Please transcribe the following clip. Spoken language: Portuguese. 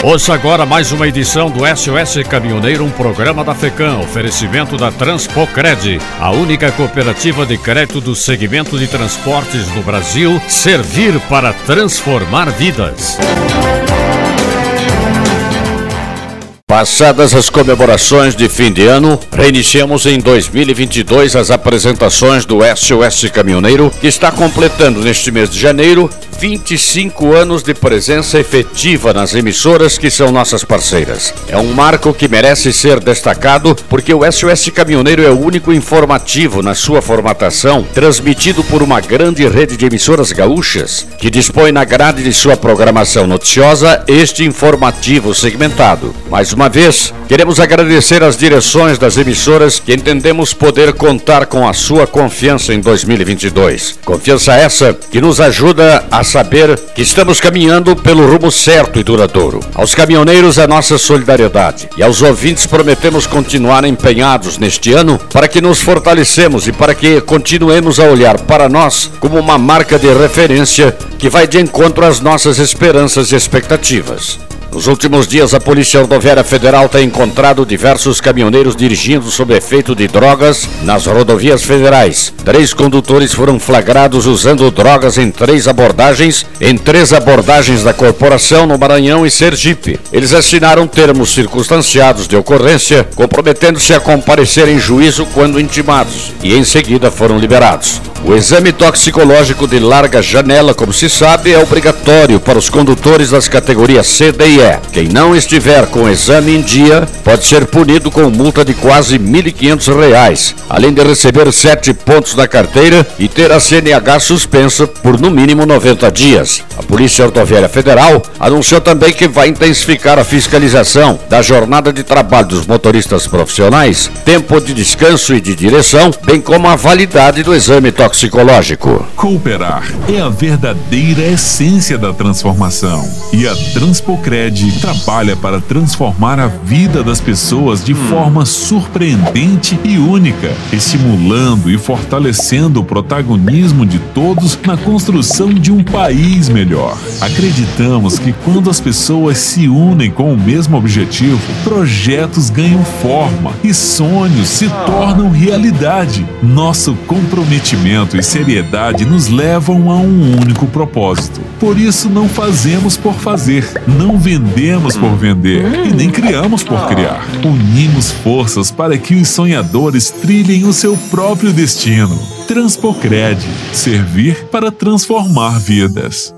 Ouça agora mais uma edição do SOS Caminhoneiro, um programa da FECAM, oferecimento da Transpocred, a única cooperativa de crédito do segmento de transportes no Brasil, servir para transformar vidas. Passadas as comemorações de fim de ano, reiniciamos em 2022 as apresentações do SOS Caminhoneiro, que está completando neste mês de janeiro 25 anos de presença efetiva nas emissoras que são nossas parceiras. É um marco que merece ser destacado porque o SOS Caminhoneiro é o único informativo na sua formatação, transmitido por uma grande rede de emissoras gaúchas, que dispõe na grade de sua programação noticiosa este informativo segmentado. Mais uma vez, queremos agradecer às direções das emissoras que entendemos poder contar com a sua confiança em 2022. Confiança essa que nos ajuda a saber que estamos caminhando pelo rumo certo e duradouro. Aos caminhoneiros, a nossa solidariedade. E aos ouvintes, prometemos continuar empenhados neste ano para que nos fortalecemos e para que continuemos a olhar para nós como uma marca de referência que vai de encontro às nossas esperanças e expectativas. Nos últimos dias, a Polícia Rodoviária Federal tem encontrado diversos caminhoneiros dirigindo sob efeito de drogas nas rodovias federais. Três condutores foram flagrados usando drogas em três abordagens, em três abordagens da corporação no Maranhão e Sergipe. Eles assinaram termos circunstanciados de ocorrência, comprometendo-se a comparecer em juízo quando intimados, e em seguida foram liberados. O exame toxicológico de larga janela, como se sabe, é obrigatório para os condutores das categorias C, D e E. Quem não estiver com o exame em dia pode ser punido com multa de quase R$ 1.500, além de receber sete pontos na carteira e ter a CNH suspensa por no mínimo 90 dias. A Polícia Rodoviária Federal anunciou também que vai intensificar a fiscalização da jornada de trabalho dos motoristas profissionais, tempo de descanso e de direção, bem como a validade do exame toxicológico. Cooperar é a verdadeira essência da transformação e a Transpocred trabalha para transformar a vida das pessoas de forma surpreendente e única, estimulando e fortalecendo o protagonismo de todos na construção de um país melhor. Acreditamos que quando as pessoas se unem com o mesmo objetivo, projetos ganham forma e sonhos se tornam realidade. Nosso comprometimento e seriedade nos levam a um único propósito. Por isso não fazemos por fazer, não vendemos por vender e nem criamos por criar. Unimos forças para que os sonhadores trilhem o seu próprio destino. Transpocred servir para transformar vidas.